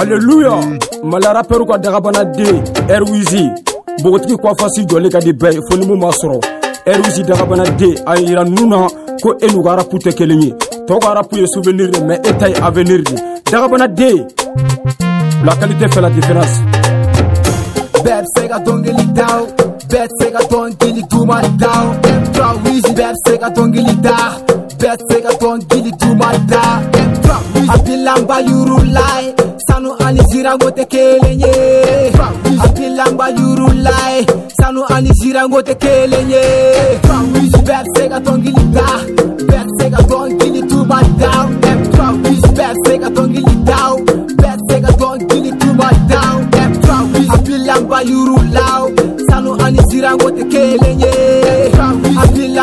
aleluya malara pɛriw ka dagabana den ɛriwizi bogotigi kwafasi jɔlen ka di bɛɛ ye fo ni mun m'a sɔrɔ ɛriwizi dagabana den a yira nu na ko e n'u ka arapu tɛ kelen ye tɔɔ ka arapu ye souvenir de mɛ e ta ye avenir de dagabana den la qualité fait la différence bɛɛ bɛ se ka dɔnkili da o bɛɛ bɛ se ka dɔnkili duman da o ɛriwizi bɛɛ bɛ se ka dɔnkili da bɛɛ bɛ se ka dɔnkili duman da akilamba yurulai sanu ani zirangote kelenye akilamba yurulai sanu ani zirangote kelenye bersega tongilida bersega tongili tuba down m12 is bersega tongili down bersega tongili tuba down m12 akilamba yurulao sanu ani zirangote kelenye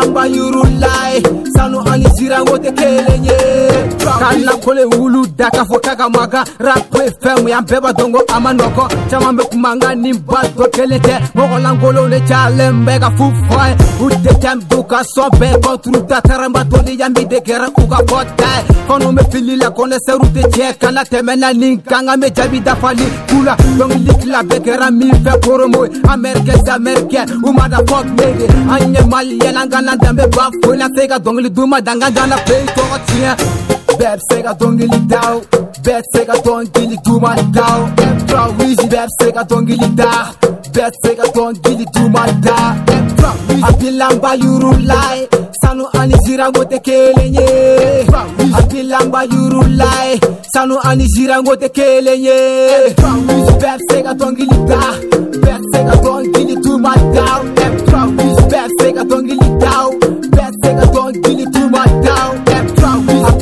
namba yurulai sanu anisira ngote kelenye kana kole wulu daka fokaka maga rakwe femu ya mbeba dongo ama noko chama mbe kumanga ni mbazo kelete mogo langolo ne chale mbega fufoye ute tem duka sobe kotru tatara mba toli ya mbide kera uga kota kono me fili la kone seru te che kana temena ninkanga me jabi dafali kula yongi likila la mife koromoy amerike za amerike umada fok nege anye mali yelangana na dambe baf Ko na se ka danga dana pe tɔgɔ tiɲɛ Bɛɛ bɛ se ka dɔngili da o Bɛɛ bɛ se ka wizi bɛɛ bɛ se da Bɛɛ bɛ se ka dɔngili dun ma wizi Abilanba yuru la ye Sanu ani zirango tɛ kelen nye. Abilamba yuru la ye Sanu ani zirango tɛ kelen ye Tura wizi bɛɛ bɛ se da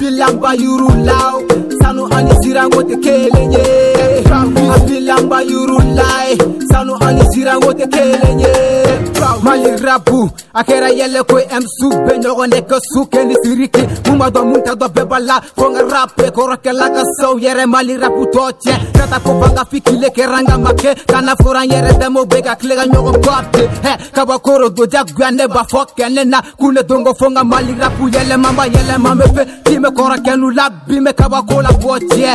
abilangwa yurulao sanu anisirangote kelenye abilangwa yurulae sanu anisirangote kelenye mali rabu akera yele ko em sube nyogo ne ko suke ni siriki muma do munta do bebala ko rape ko rakela ka so yere mali rabu toche tata kopanga fikile ke ranga make kana fora yɛrɛ damo be ka kile ka ɲɔgɔn kɔte hɛ kabakoro doja guya ne b'a fɔ kɛnɛ na kune dongo fɔ nka mali rapu yɛlɛma ma yɛlɛma me fe kime kɔrɔ kɛnu la bi me kabako la bɔ tiɛ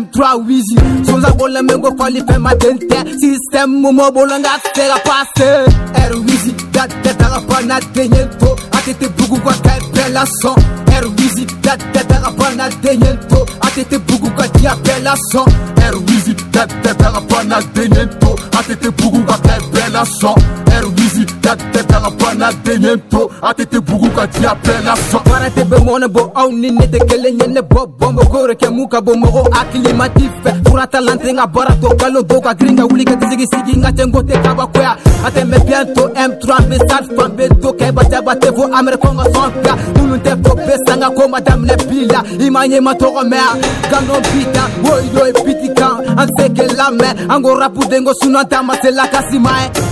m3 wizi sonza bolɛ me ko fali fɛn ma den tɛ sistɛmu mɔ bolo nka se ka pase ɛr wizi da tɛ taga bana den ye to a tɛ tɛ bugu ka kɛ bɛɛ lasɔn ɛr wizi da tɛ taga bana den ye to Até ATT bugu ka di appellation R Wizzy, tep tep, la panade, benento ATT bugu a di appellation n'a den ye to a tɛ tɛ bugu ka diya bɛɛ la sɔn baara tɛ bɛ mɔnɛ bɔ aw ni ne tɛ kelen ye ne bɔ bɔnbɔ ko de kɛ mun ka bon mɔgɔ hakili ma t'i fɛ fura ta la n tɛ n ka baara to nkalon dɔw ka girin ka wuli ka sigi sigi n ka cɛ n ko tɛ kabakoya a tɛ mɛ bientôt M3 bɛ sali fan bɛ to kɛ bataba tɛ fo américain ka sɔn bila minnu tɛ fɔ bɛ sanga ko ma daminɛ bi la i ma ɲɛ ma tɔgɔ mɛn a ganɔ bi ta woyo ye biti kan an tɛ kɛ lamɛn an ko rapu den ko sunan ta ma se lakasi ma ye.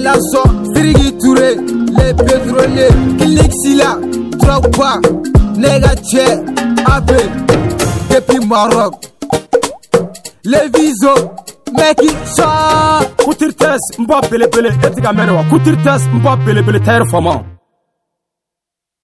Lasso, Sirigi Touré, les pétroliers, Kilixila, Drogba, Negatché, Abel, depuis Maroc. Les visos, meki sa kutirtes mba belebele etiga menewa kutirtes mba belebele tayr fama